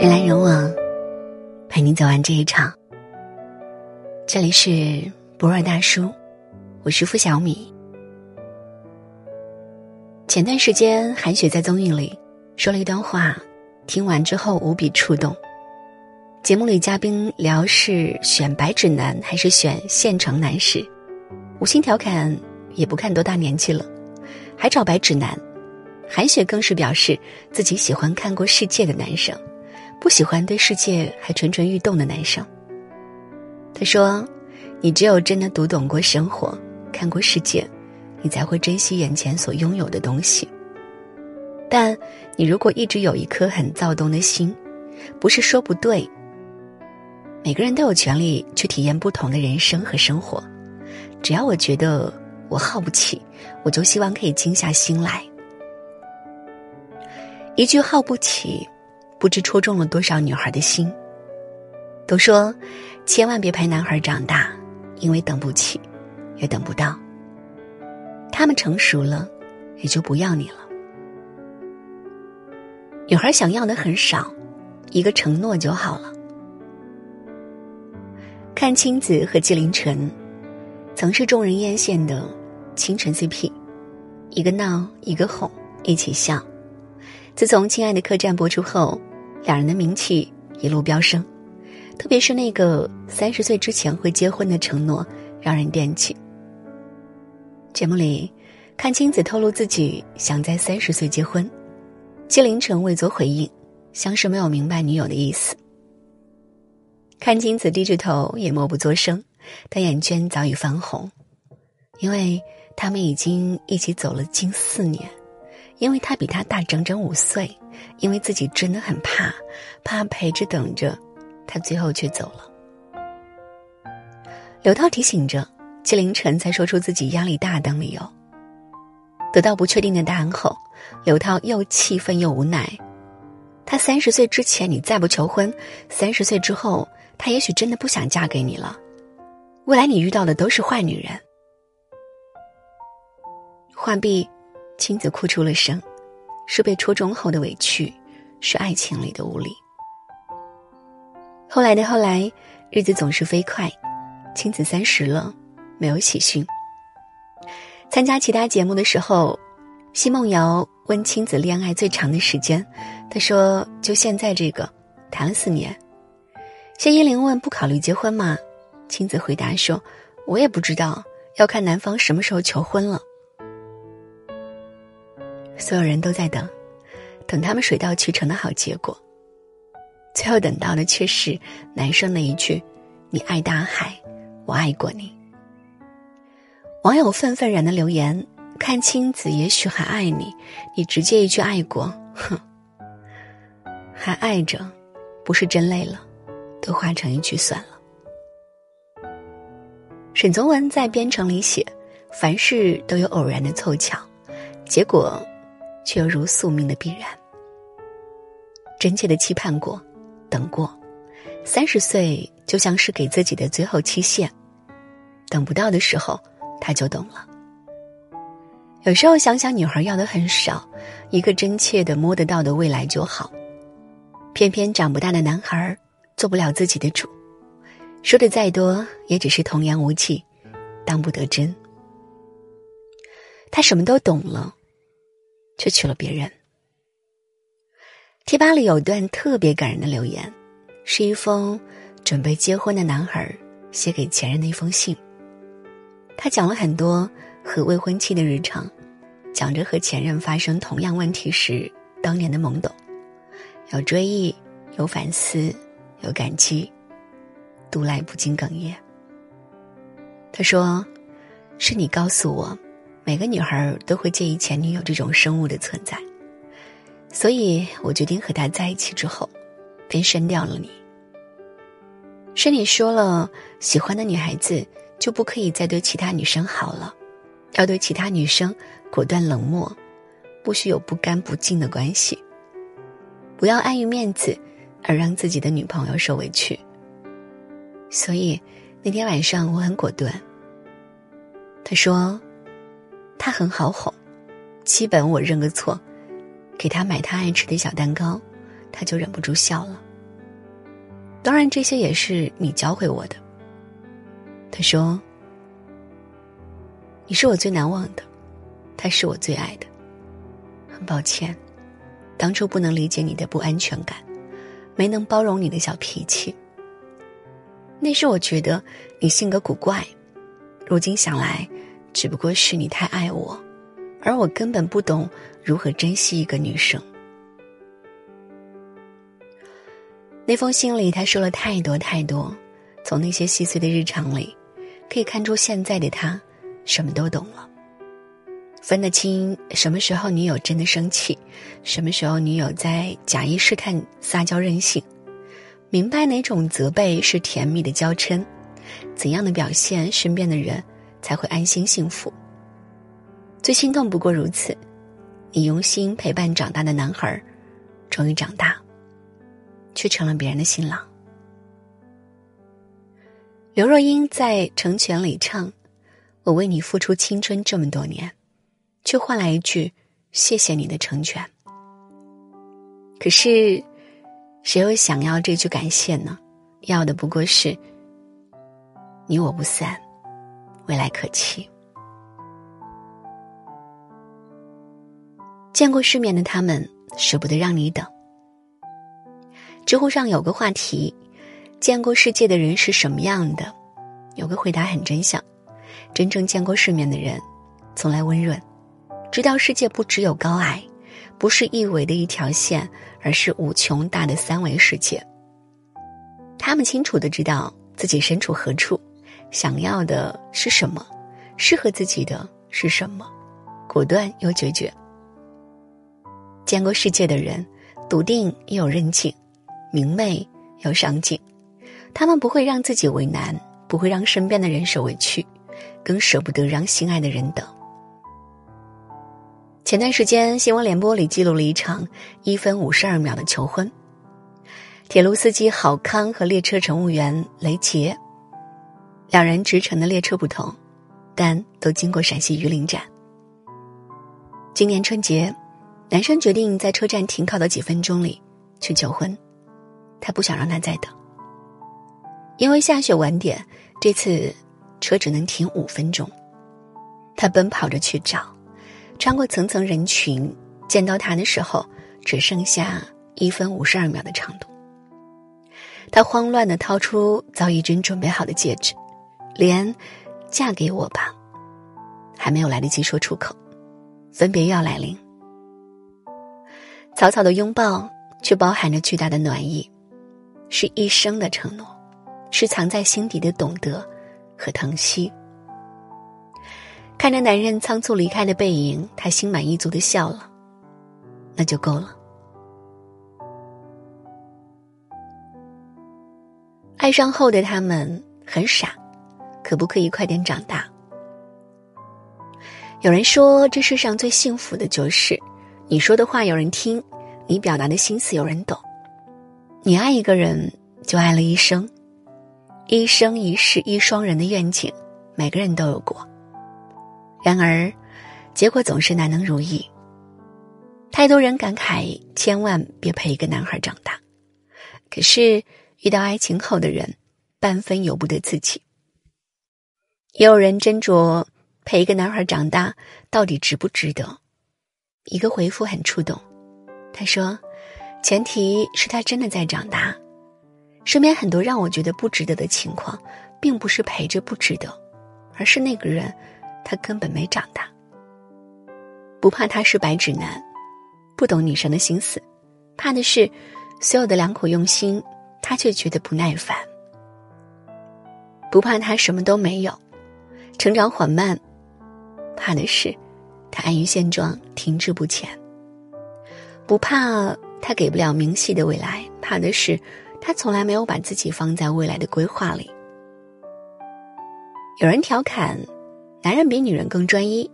人来人往，陪你走完这一场。这里是博尔大叔，我是付小米。前段时间，韩雪在综艺里说了一段话，听完之后无比触动。节目里嘉宾聊是选白纸男还是选县城男时，无心调侃，也不看多大年纪了，还找白纸男。韩雪更是表示自己喜欢看过世界的男生。不喜欢对世界还蠢蠢欲动的男生。他说：“你只有真的读懂过生活，看过世界，你才会珍惜眼前所拥有的东西。但你如果一直有一颗很躁动的心，不是说不对。每个人都有权利去体验不同的人生和生活。只要我觉得我耗不起，我就希望可以静下心来。一句耗不起。”不知戳中了多少女孩的心。都说，千万别陪男孩长大，因为等不起，也等不到。他们成熟了，也就不要你了。女孩想要的很少，一个承诺就好了。看青子和纪凌尘，曾是众人艳羡的清纯 CP，一个闹，一个哄，一起笑。自从《亲爱的客栈》播出后。两人的名气一路飙升，特别是那个三十岁之前会结婚的承诺，让人惦记。节目里，阚清子透露自己想在三十岁结婚，纪凌尘未作回应，像是没有明白女友的意思。阚清子低着头，也默不作声，但眼圈早已泛红，因为他们已经一起走了近四年。因为他比他大整整五岁，因为自己真的很怕，怕陪着等着，他最后却走了。刘涛提醒着，季凌晨才说出自己压力大等理由。得到不确定的答案后，刘涛又气愤又无奈。他三十岁之前你再不求婚，三十岁之后他也许真的不想嫁给你了。未来你遇到的都是坏女人。浣碧。亲子哭出了声，是被戳中后的委屈，是爱情里的无力。后来的后来，日子总是飞快，亲子三十了，没有喜讯。参加其他节目的时候，奚梦瑶问亲子恋爱最长的时间，他说就现在这个，谈了四年。谢依霖问不考虑结婚吗？亲子回答说，我也不知道，要看男方什么时候求婚了。所有人都在等，等他们水到渠成的好结果。最后等到的却是男生的一句：“你爱大海，我爱过你。”网友愤愤然的留言：“看清子也许还爱你，你直接一句爱过，哼，还爱着，不是真累了，都化成一句算了。”沈从文在编程里写：“凡事都有偶然的凑巧，结果。”却又如宿命的必然。真切的期盼过，等过，三十岁就像是给自己的最后期限。等不到的时候，他就懂了。有时候想想，女孩要的很少，一个真切的摸得到的未来就好。偏偏长不大的男孩做不了自己的主，说的再多也只是童言无忌，当不得真。他什么都懂了。却娶了别人。贴吧里有段特别感人的留言，是一封准备结婚的男孩写给前任的一封信。他讲了很多和未婚妻的日常，讲着和前任发生同样问题时当年的懵懂，有追忆，有反思，有感激，读来不禁哽咽。他说：“是你告诉我。”每个女孩都会介意前女友这种生物的存在，所以我决定和他在一起之后，便删掉了你。是你说了，喜欢的女孩子就不可以再对其他女生好了，要对其他女生果断冷漠，不许有不干不净的关系，不要碍于面子而让自己的女朋友受委屈。所以那天晚上我很果断。他说。他很好哄，基本我认个错，给他买他爱吃的小蛋糕，他就忍不住笑了。当然，这些也是你教会我的。他说：“你是我最难忘的，他是我最爱的。很抱歉，当初不能理解你的不安全感，没能包容你的小脾气。那时我觉得你性格古怪，如今想来，只不过是你太爱我，而我根本不懂如何珍惜一个女生。”那封信里，他说了太多太多，从那些细碎的日常里。可以看出，现在的他什么都懂了，分得清什么时候女友真的生气，什么时候女友在假意试探、撒娇任性，明白哪种责备是甜蜜的娇嗔，怎样的表现身边的人才会安心幸福。最心痛不过如此，你用心陪伴长大的男孩，终于长大，却成了别人的新郎。刘若英在《成全》里唱：“我为你付出青春这么多年，却换来一句谢谢你的成全。”可是，谁又想要这句感谢呢？要的不过是你我不散，未来可期。见过世面的他们舍不得让你等。知乎上有个话题。见过世界的人是什么样的？有个回答很真相：真正见过世面的人，从来温润，知道世界不只有高矮，不是一维的一条线，而是无穷大的三维世界。他们清楚的知道自己身处何处，想要的是什么，适合自己的是什么，果断又决绝。见过世界的人，笃定又有韧劲，明媚又上进。他们不会让自己为难，不会让身边的人受委屈，更舍不得让心爱的人等。前段时间，新闻联播里记录了一场一分五十二秒的求婚。铁路司机郝康和列车乘务员雷杰，两人直乘的列车不同，但都经过陕西榆林站。今年春节，男生决定在车站停靠的几分钟里去求婚，他不想让他再等。因为下雪晚点，这次车只能停五分钟。他奔跑着去找，穿过层层人群，见到他的时候，只剩下一分五十二秒的长度。他慌乱的掏出早已经准备好的戒指，连“嫁给我吧”还没有来得及说出口，分别要来临。草草的拥抱，却包含着巨大的暖意，是一生的承诺。是藏在心底的懂得和疼惜。看着男人仓促离开的背影，他心满意足的笑了，那就够了。爱上后的他们很傻，可不可以快点长大？有人说，这世上最幸福的就是，你说的话有人听，你表达的心思有人懂。你爱一个人，就爱了一生。一生一世一双人的愿景，每个人都有过。然而，结果总是难能如意。太多人感慨，千万别陪一个男孩长大。可是，遇到爱情后的人，半分由不得自己。也有人斟酌陪一个男孩长大，到底值不值得？一个回复很触动，他说：“前提是他真的在长大。”身边很多让我觉得不值得的情况，并不是陪着不值得，而是那个人，他根本没长大。不怕他是白纸男，不懂女生的心思，怕的是所有的良苦用心，他却觉得不耐烦。不怕他什么都没有，成长缓慢，怕的是他安于现状，停滞不前。不怕他给不了明晰的未来，怕的是。他从来没有把自己放在未来的规划里。有人调侃，男人比女人更专一，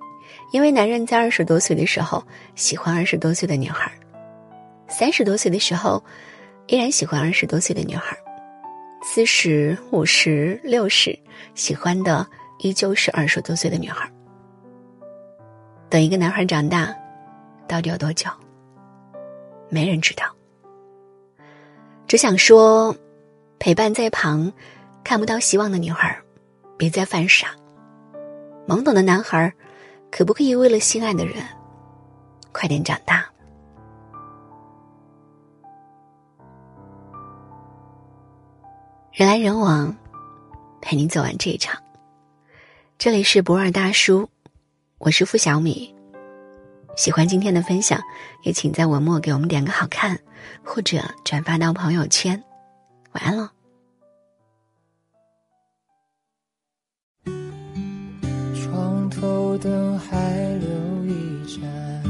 因为男人在二十多岁的时候喜欢二十多岁的女孩，三十多岁的时候依然喜欢二十多岁的女孩，四十五十六十喜欢的依旧是二十多岁的女孩。等一个男孩长大，到底有多久？没人知道。只想说，陪伴在旁，看不到希望的女孩，别再犯傻。懵懂的男孩，可不可以为了心爱的人，快点长大？人来人往，陪你走完这一场。这里是博尔大叔，我是付小米。喜欢今天的分享，也请在文末给我们点个好看，或者转发到朋友圈。晚安喽。床头灯还留一盏，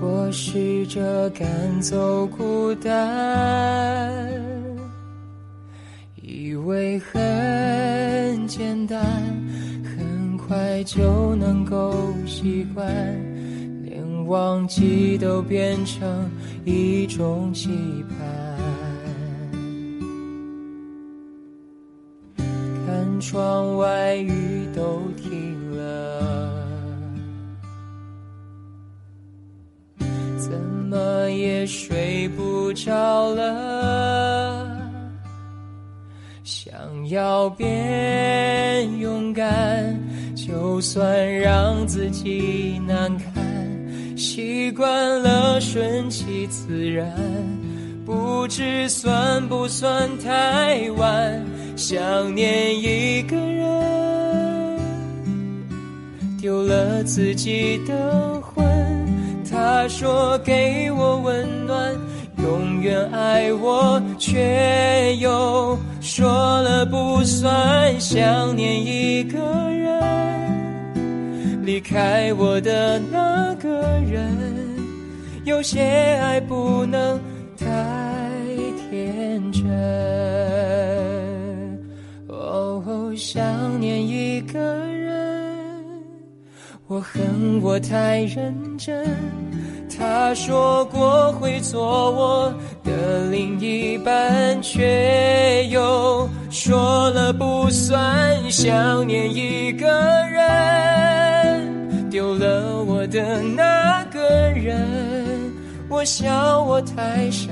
我试着赶走孤单，为很简单。很快就能够习惯，连忘记都变成一种期盼。看窗外雨都停了，怎么也睡不着了？要变勇敢。就算让自己难堪，习惯了顺其自然，不知算不算太晚。想念一个人，丢了自己的魂。他说给我温暖，永远爱我，却又说了不算。想念一个人。离开我的那个人，有些爱不能太天真。哦，想念一个人，我恨我太认真。他说过会做我的另一半，却说了不算。想念一个人。丢了我的那个人，我笑我太傻